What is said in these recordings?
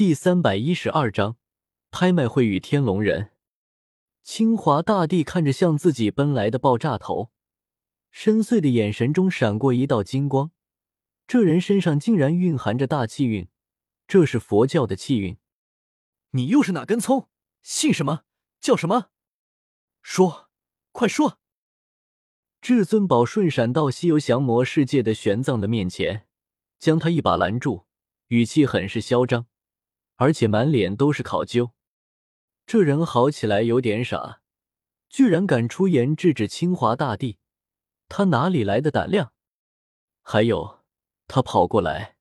第三百一十二章拍卖会与天龙人。清华大帝看着向自己奔来的爆炸头，深邃的眼神中闪过一道金光。这人身上竟然蕴含着大气运，这是佛教的气运。你又是哪根葱？姓什么？叫什么？说，快说！至尊宝瞬闪到西游降魔世界的玄奘的面前，将他一把拦住，语气很是嚣张，而且满脸都是考究。这人好起来有点傻，居然敢出言制止清华大帝，他哪里来的胆量？还有，他跑过来，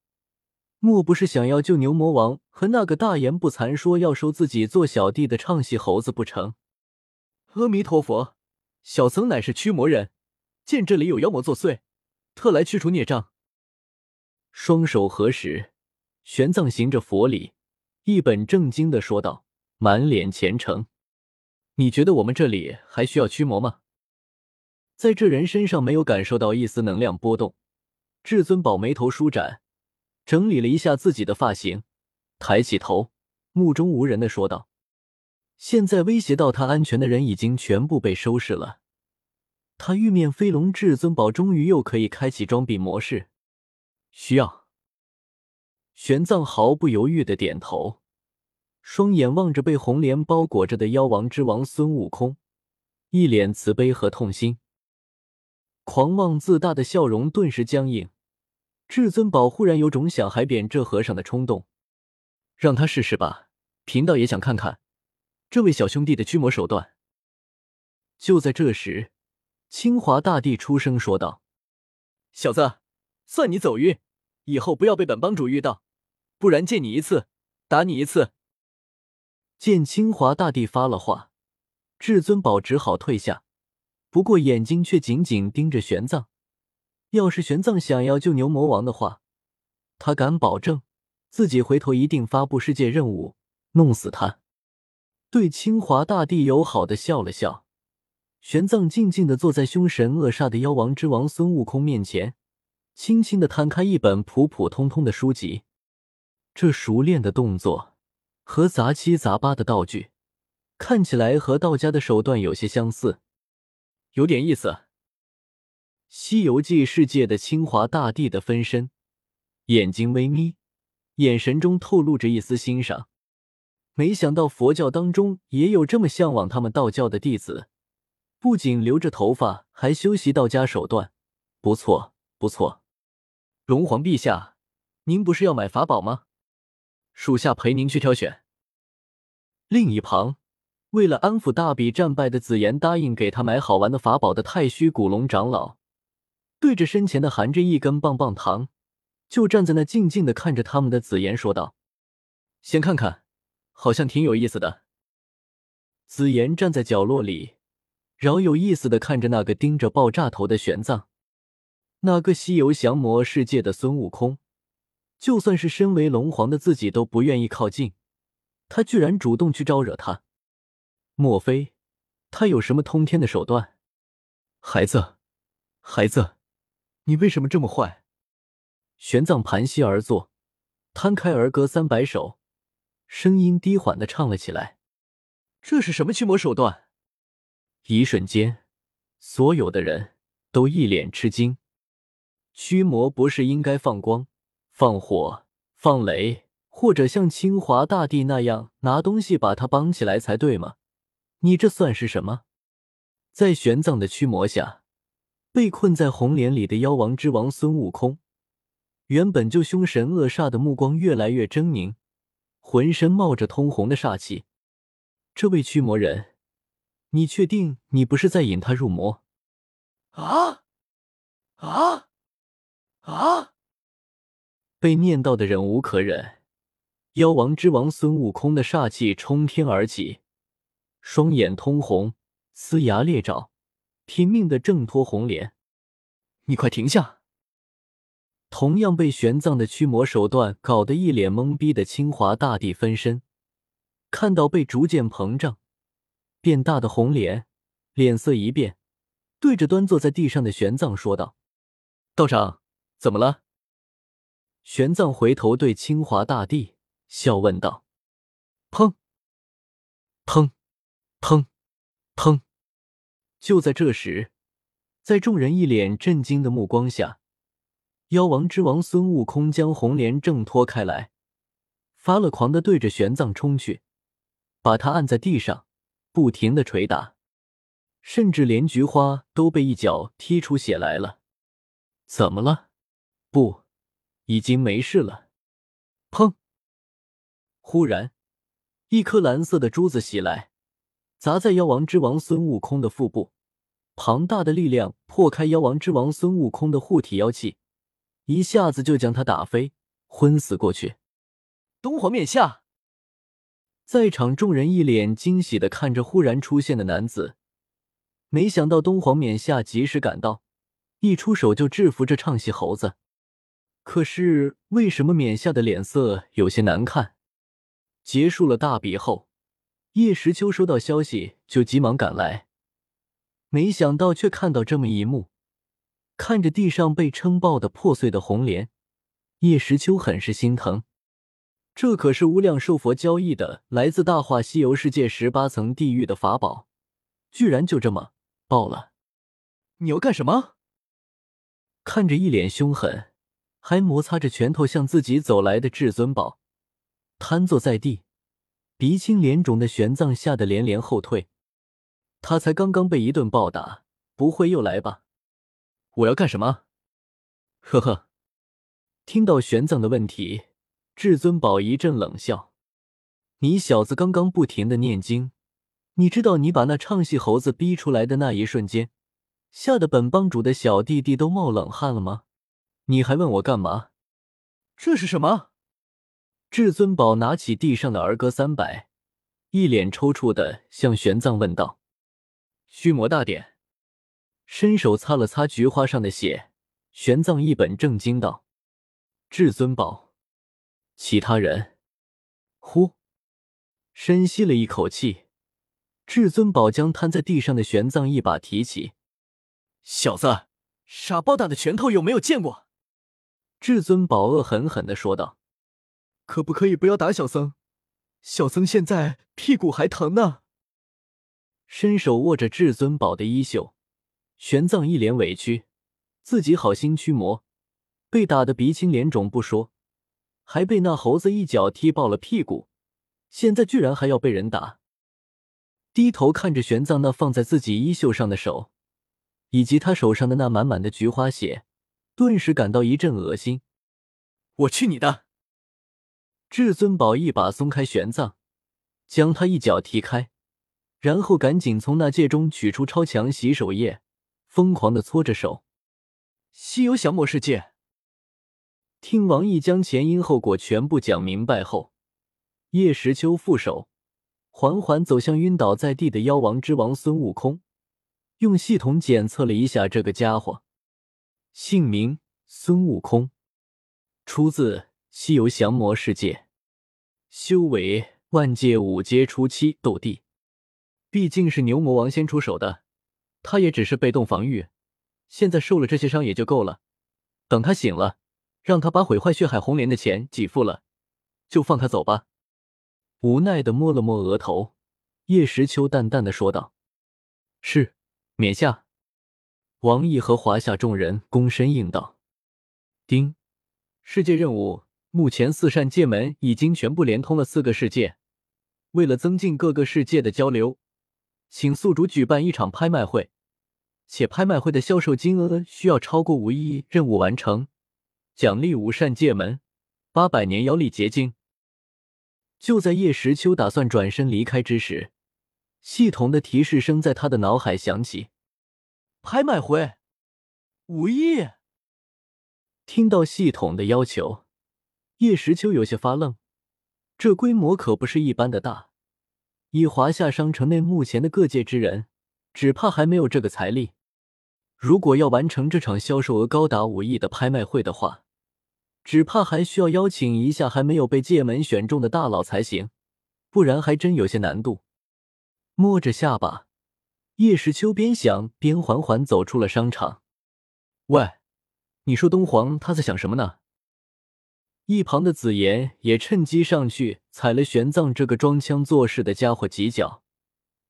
莫不是想要救牛魔王和那个大言不惭说要收自己做小弟的唱戏猴子不成？阿弥陀佛，小僧乃是驱魔人。见这里有妖魔作祟，特来驱除孽障。双手合十，玄奘行着佛礼，一本正经的说道，满脸虔诚。你觉得我们这里还需要驱魔吗？在这人身上没有感受到一丝能量波动。至尊宝眉头舒展，整理了一下自己的发型，抬起头，目中无人的说道：“现在威胁到他安全的人已经全部被收拾了。”他玉面飞龙至尊宝终于又可以开启装逼模式，需要。玄奘毫不犹豫的点头，双眼望着被红莲包裹着的妖王之王孙悟空，一脸慈悲和痛心。狂妄自大的笑容顿时僵硬，至尊宝忽然有种想海扁这和尚的冲动，让他试试吧，贫道也想看看这位小兄弟的驱魔手段。就在这时。清华大帝出声说道：“小子，算你走运，以后不要被本帮主遇到，不然见你一次打你一次。”见清华大帝发了话，至尊宝只好退下，不过眼睛却紧紧盯着玄奘。要是玄奘想要救牛魔王的话，他敢保证自己回头一定发布世界任务，弄死他。对清华大帝友好的笑了笑。玄奘静静的坐在凶神恶煞的妖王之王孙悟空面前，轻轻的摊开一本普普通通的书籍。这熟练的动作和杂七杂八的道具，看起来和道家的手段有些相似，有点意思。西游记世界的清华大帝的分身，眼睛微眯，眼神中透露着一丝欣赏。没想到佛教当中也有这么向往他们道教的弟子。不仅留着头发，还修习道家手段，不错不错。龙皇陛下，您不是要买法宝吗？属下陪您去挑选。另一旁，为了安抚大比战败的紫妍，答应给他买好玩的法宝的太虚古龙长老，对着身前的含着一根棒棒糖，就站在那静静的看着他们的紫妍说道：“先看看，好像挺有意思的。”紫妍站在角落里。饶有意思的看着那个盯着爆炸头的玄奘，那个西游降魔世界的孙悟空，就算是身为龙皇的自己都不愿意靠近，他居然主动去招惹他，莫非他有什么通天的手段？孩子，孩子，你为什么这么坏？玄奘盘膝而坐，摊开儿歌三百首，声音低缓的唱了起来。这是什么驱魔手段？一瞬间，所有的人都一脸吃惊。驱魔不是应该放光、放火、放雷，或者像清华大帝那样拿东西把他绑起来才对吗？你这算是什么？在玄奘的驱魔下，被困在红莲里的妖王之王孙悟空，原本就凶神恶煞的目光越来越狰狞，浑身冒着通红的煞气。这位驱魔人。你确定你不是在引他入魔？啊啊啊！被念到的忍无可忍，妖王之王孙悟空的煞气冲天而起，双眼通红，呲牙咧爪，拼命的挣脱红莲。你快停下！同样被玄奘的驱魔手段搞得一脸懵逼的清华大帝分身，看到被逐渐膨胀。变大的红莲脸色一变，对着端坐在地上的玄奘说道：“道长，怎么了？”玄奘回头对清华大帝笑问道：“砰！砰！砰！砰！”就在这时，在众人一脸震惊的目光下，妖王之王孙悟空将红莲挣脱开来，发了狂的对着玄奘冲去，把他按在地上，不停的捶打，甚至连菊花都被一脚踢出血来了。怎么了？不，已经没事了。砰！忽然，一颗蓝色的珠子袭来，砸在妖王之王孙悟空的腹部。庞大的力量破开妖王之王孙悟空的护体妖气，一下子就将他打飞，昏死过去。东皇冕下，在场众人一脸惊喜的看着忽然出现的男子，没想到东皇冕下及时赶到。一出手就制服这唱戏猴子，可是为什么冕下的脸色有些难看？结束了大比后，叶时秋收到消息就急忙赶来，没想到却看到这么一幕。看着地上被撑爆的破碎的红莲，叶时秋很是心疼。这可是无量寿佛交易的来自大话西游世界十八层地狱的法宝，居然就这么爆了！你要干什么？看着一脸凶狠，还摩擦着拳头向自己走来的至尊宝，瘫坐在地，鼻青脸肿的玄奘吓得连连后退。他才刚刚被一顿暴打，不会又来吧？我要干什么？呵呵。听到玄奘的问题，至尊宝一阵冷笑：“你小子刚刚不停的念经，你知道你把那唱戏猴子逼出来的那一瞬间。”吓得本帮主的小弟弟都冒冷汗了吗？你还问我干嘛？这是什么？至尊宝拿起地上的儿歌三百，一脸抽搐的向玄奘问道：“虚魔大典。”伸手擦了擦菊花上的血，玄奘一本正经道：“至尊宝，其他人。”呼，深吸了一口气，至尊宝将瘫在地上的玄奘一把提起。小子，傻包大的拳头有没有见过？至尊宝恶狠狠的说道：“可不可以不要打小僧？小僧现在屁股还疼呢。”伸手握着至尊宝的衣袖，玄奘一脸委屈，自己好心驱魔，被打得鼻青脸肿不说，还被那猴子一脚踢爆了屁股，现在居然还要被人打。低头看着玄奘那放在自己衣袖上的手。以及他手上的那满满的菊花血，顿时感到一阵恶心。我去你的！至尊宝一把松开玄奘，将他一脚踢开，然后赶紧从那戒中取出超强洗手液，疯狂的搓着手。西游降魔世界。听王毅将前因后果全部讲明白后，叶时秋负手，缓缓走向晕倒在地的妖王之王孙悟空。用系统检测了一下这个家伙，姓名孙悟空，出自《西游降魔世界》，修为万界五阶初期斗帝。毕竟是牛魔王先出手的，他也只是被动防御，现在受了这些伤也就够了。等他醒了，让他把毁坏血海红莲的钱给付了，就放他走吧。无奈的摸了摸额头，叶时秋淡淡的说道：“是。”冕下，王毅和华夏众人躬身应道：“丁，世界任务目前四扇界门已经全部连通了四个世界。为了增进各个世界的交流，请宿主举办一场拍卖会，且拍卖会的销售金额需要超过五亿。任务完成，奖励五扇界门八百年妖力结晶。”就在叶时秋打算转身离开之时。系统的提示声在他的脑海响起：“拍卖会，五亿。”听到系统的要求，叶时秋有些发愣。这规模可不是一般的大，以华夏商城内目前的各界之人，只怕还没有这个财力。如果要完成这场销售额高达五亿的拍卖会的话，只怕还需要邀请一下还没有被界门选中的大佬才行，不然还真有些难度。摸着下巴，叶时秋边想边缓缓走出了商场。喂，你说东皇他在想什么呢？一旁的紫妍也趁机上去踩了玄奘这个装腔作势的家伙几脚，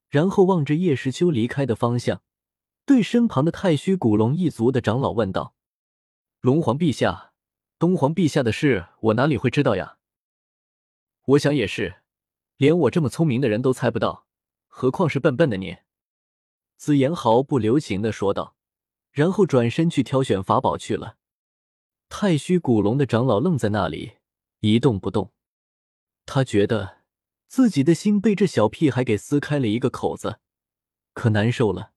然后望着叶时秋离开的方向，对身旁的太虚古龙一族的长老问道：“龙皇陛下，东皇陛下的事，我哪里会知道呀？我想也是，连我这么聪明的人都猜不到，何况是笨笨的你。”紫妍毫不留情的说道，然后转身去挑选法宝去了。太虚古龙的长老愣在那里一动不动，他觉得自己的心被这小屁孩给撕开了一个口子，可难受了。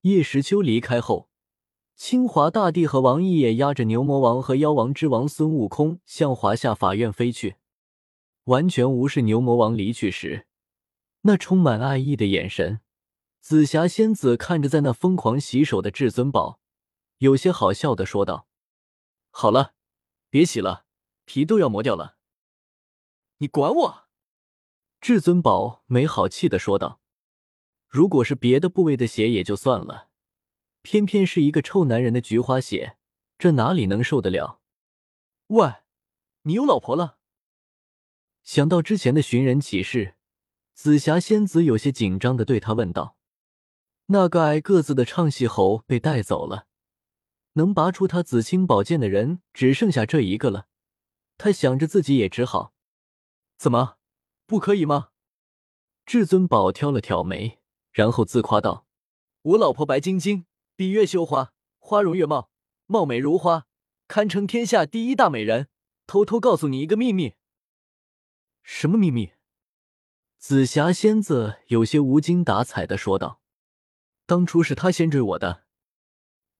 叶时秋离开后，清华大帝和王毅也压着牛魔王和妖王之王孙悟空向华夏法院飞去，完全无视牛魔王离去时那充满爱意的眼神。紫霞仙子看着在那疯狂洗手的至尊宝，有些好笑的说道。好了，别洗了，皮都要磨掉了。你管我！至尊宝没好气的说道：“如果是别的部位的血也就算了，偏偏是一个臭男人的菊花血，这哪里能受得了？”喂，你有老婆了？想到之前的寻人启事，紫霞仙子有些紧张的对他问道：“那个矮个子的唱戏猴被带走了。”能拔出他紫青宝剑的人只剩下这一个了，他想着自己也只好。怎么，不可以吗？至尊宝挑了挑眉，然后自夸道：“我老婆白晶晶，闭月羞花，花容月貌，貌美如花，堪称天下第一大美人。偷偷告诉你一个秘密。”什么秘密？紫霞仙子有些无精打采的说道：“当初是他先追我的。”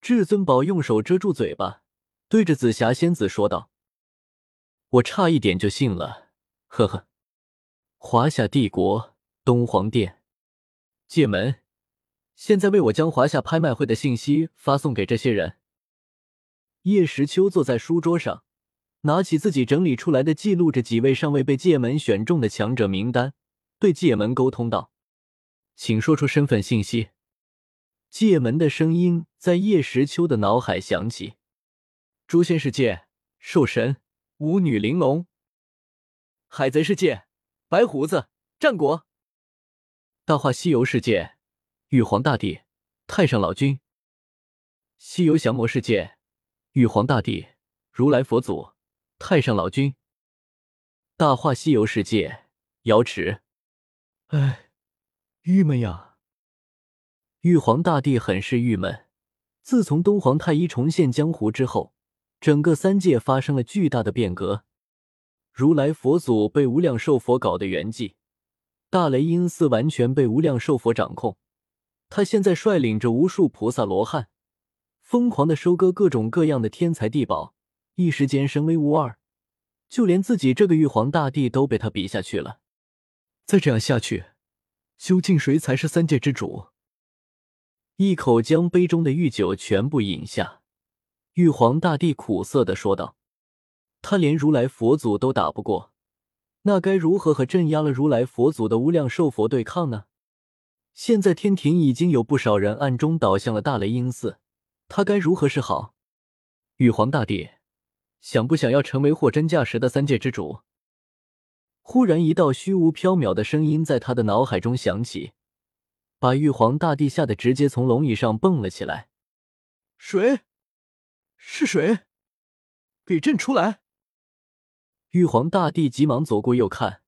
至尊宝用手遮住嘴巴，对着紫霞仙子说道：“我差一点就信了，呵呵。”华夏帝国东皇殿，界门，现在为我将华夏拍卖会的信息发送给这些人。叶时秋坐在书桌上，拿起自己整理出来的记录着几位尚未被界门选中的强者名单，对界门沟通道：“请说出身份信息。”界门的声音在叶时秋的脑海响起：诛仙世界，兽神，舞女玲珑；海贼世界，白胡子，战国；大话西游世界，玉皇大帝，太上老君；西游降魔世界，玉皇大帝，如来佛祖，太上老君；大话西游世界，瑶池。唉，郁闷呀。玉皇大帝很是郁闷。自从东皇太一重现江湖之后，整个三界发生了巨大的变革。如来佛祖被无量寿佛搞得圆寂，大雷音寺完全被无量寿佛掌控。他现在率领着无数菩萨罗汉，疯狂的收割各种各样的天才地宝，一时间声威无二。就连自己这个玉皇大帝都被他比下去了。再这样下去，究竟谁才是三界之主？一口将杯中的玉酒全部饮下，玉皇大帝苦涩的说道：“他连如来佛祖都打不过，那该如何和镇压了如来佛祖的无量寿佛对抗呢？现在天庭已经有不少人暗中倒向了大雷音寺，他该如何是好？玉皇大帝，想不想要成为货真价实的三界之主？”忽然，一道虚无缥缈的声音在他的脑海中响起。把玉皇大帝吓得直接从龙椅上蹦了起来。谁？是谁？给朕出来！玉皇大帝急忙左顾右看，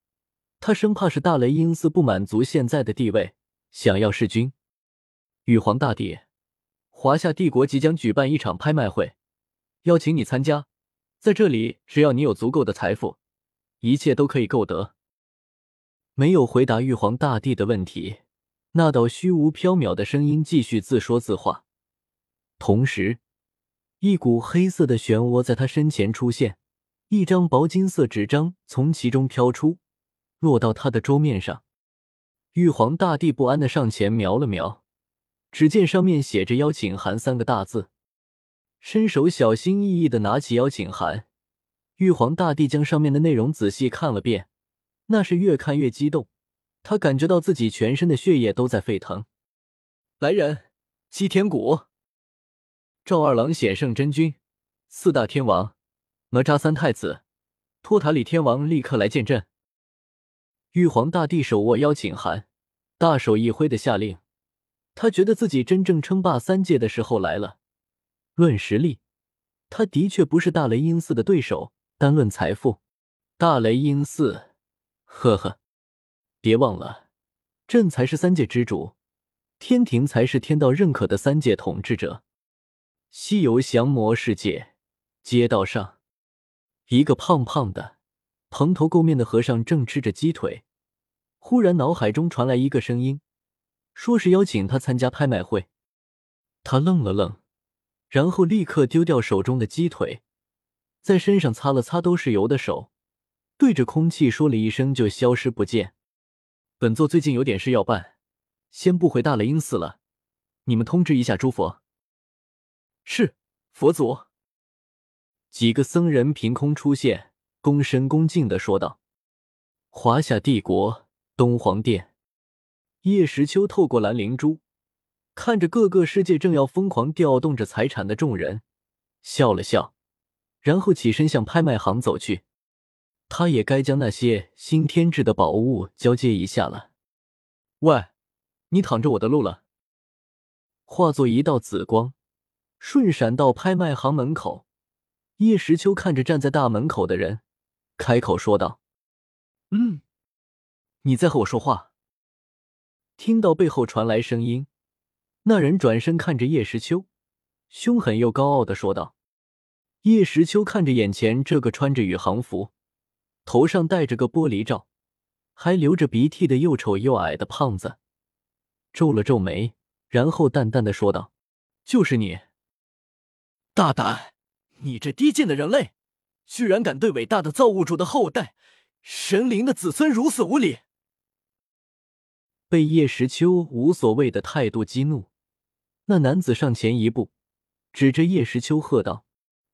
他生怕是大雷音寺不满足现在的地位，想要弑君。玉皇大帝，华夏帝国即将举办一场拍卖会，邀请你参加。在这里，只要你有足够的财富，一切都可以购得。没有回答玉皇大帝的问题。那道虚无缥缈的声音继续自说自话，同时，一股黑色的漩涡在他身前出现，一张薄金色纸张从其中飘出，落到他的桌面上。玉皇大帝不安的上前瞄了瞄，只见上面写着“邀请函”三个大字，伸手小心翼翼的拿起邀请函。玉皇大帝将上面的内容仔细看了遍，那是越看越激动。他感觉到自己全身的血液都在沸腾。来人，西天谷，赵二郎显圣真君，四大天王，哪吒三太子，托塔李天王立刻来见朕。玉皇大帝手握邀请函，大手一挥的下令。他觉得自己真正称霸三界的时候来了。论实力，他的确不是大雷音寺的对手；单论财富，大雷音寺，呵呵，别忘了，朕才是三界之主，天庭才是天道认可的三界统治者。西游降魔世界街道上，一个胖胖的、蓬头垢面的和尚正吃着鸡腿，忽然脑海中传来一个声音。说是邀请他参加拍卖会，他愣了愣，然后立刻丢掉手中的鸡腿，在身上擦了擦都是油的手，对着空气说了一声就消失不见。本座最近有点事要办，先不回大雷音寺了，你们通知一下诸佛。是，佛祖。几个僧人凭空出现，恭身恭敬的说道：“华夏帝国东皇殿。”叶时秋透过蓝灵珠，看着各个世界正要疯狂调动着财产的众人，笑了笑，然后起身向拍卖行走去。他也该将那些新添置的宝物交接一下了。喂，你挡着我的路了！化作一道紫光，瞬闪到拍卖行门口。叶时秋看着站在大门口的人，开口说道：“嗯，你在和我说话。”听到背后传来声音，那人转身看着叶时秋，凶狠又高傲的说道：“叶时秋看着眼前这个穿着宇航服、头上戴着个玻璃罩、还流着鼻涕的又丑又矮的胖子，皱了皱眉，然后淡淡的说道：‘就是你，大胆！你这低贱的人类，居然敢对伟大的造物主的后代、神灵的子孙如此无礼！’”被叶时秋无所谓的态度激怒，那男子上前一步，指着叶时秋喝道：“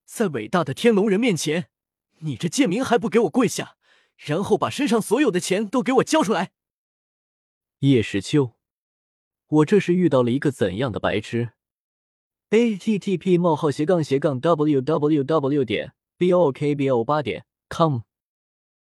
在伟大的天龙人面前，你这贱民还不给我跪下，然后把身上所有的钱都给我交出来！”叶时秋，我这是遇到了一个怎样的白痴？a t t p: 冒号斜杠斜杠 w w w. 点 b o k b o 八点 com